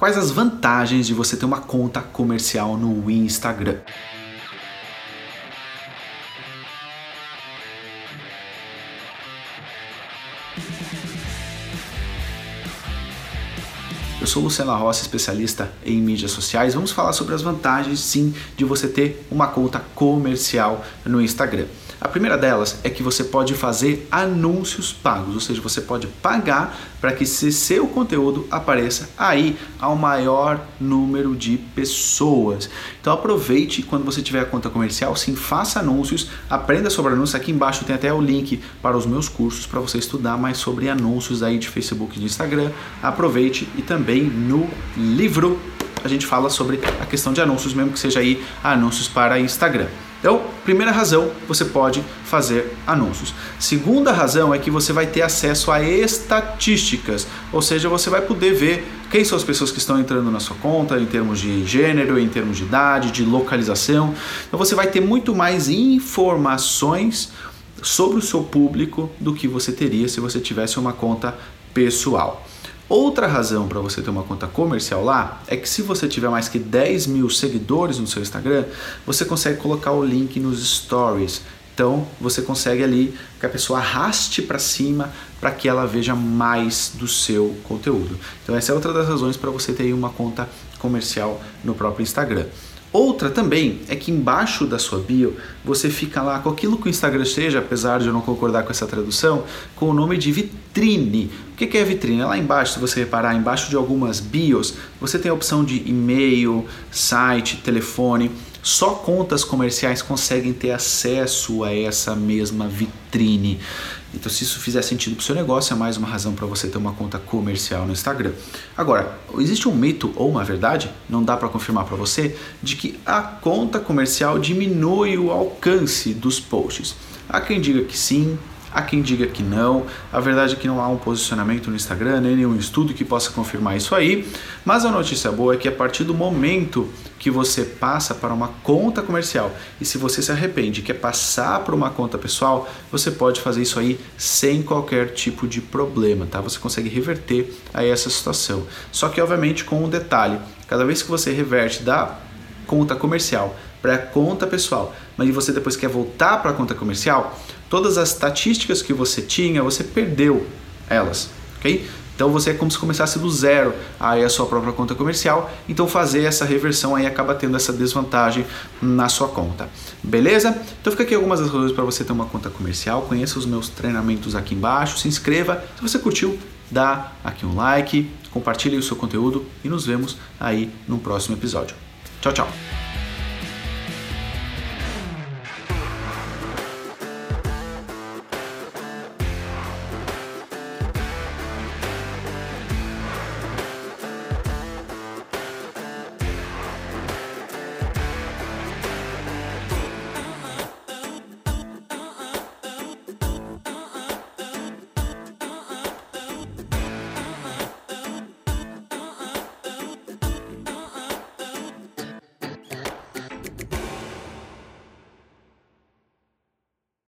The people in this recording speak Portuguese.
Quais as vantagens de você ter uma conta comercial no Instagram? Eu sou Luciana Rossi, especialista em mídias sociais. Vamos falar sobre as vantagens, sim, de você ter uma conta comercial no Instagram. A primeira delas é que você pode fazer anúncios pagos, ou seja, você pode pagar para que seu conteúdo apareça aí ao maior número de pessoas. Então aproveite quando você tiver a conta comercial, sim, faça anúncios, aprenda sobre anúncios. Aqui embaixo tem até o link para os meus cursos para você estudar mais sobre anúncios aí de Facebook e de Instagram. Aproveite e também no livro a gente fala sobre a questão de anúncios, mesmo que seja aí anúncios para Instagram. Então, primeira razão, você pode fazer anúncios. Segunda razão é que você vai ter acesso a estatísticas, ou seja, você vai poder ver quem são as pessoas que estão entrando na sua conta em termos de gênero, em termos de idade, de localização. Então, você vai ter muito mais informações sobre o seu público do que você teria se você tivesse uma conta pessoal. Outra razão para você ter uma conta comercial lá é que se você tiver mais que 10 mil seguidores no seu Instagram, você consegue colocar o link nos stories. Então você consegue ali que a pessoa arraste para cima para que ela veja mais do seu conteúdo. Então essa é outra das razões para você ter uma conta comercial no próprio Instagram. Outra também é que embaixo da sua bio você fica lá com aquilo que o Instagram seja, apesar de eu não concordar com essa tradução, com o nome de vitrine. O que é vitrine? Lá embaixo, se você reparar, embaixo de algumas bios, você tem a opção de e-mail, site, telefone. Só contas comerciais conseguem ter acesso a essa mesma vitrine. Então, se isso fizer sentido para o seu negócio, é mais uma razão para você ter uma conta comercial no Instagram. Agora, existe um mito ou uma verdade, não dá para confirmar para você, de que a conta comercial diminui o alcance dos posts. Há quem diga que sim, Há quem diga que não, a verdade é que não há um posicionamento no Instagram, nem nenhum estudo que possa confirmar isso aí, mas a notícia boa é que a partir do momento que você passa para uma conta comercial e se você se arrepende quer passar para uma conta pessoal, você pode fazer isso aí sem qualquer tipo de problema, tá? Você consegue reverter aí essa situação. Só que obviamente com um detalhe, cada vez que você reverte da conta comercial para a conta pessoal, mas você depois quer voltar para a conta comercial, todas as estatísticas que você tinha, você perdeu elas, ok? Então você é como se começasse do zero aí a sua própria conta comercial. Então fazer essa reversão aí acaba tendo essa desvantagem na sua conta. Beleza? Então fica aqui algumas das razões para você ter uma conta comercial. Conheça os meus treinamentos aqui embaixo, se inscreva. Se você curtiu, dá aqui um like, compartilhe o seu conteúdo e nos vemos aí no próximo episódio. Tchau, tchau.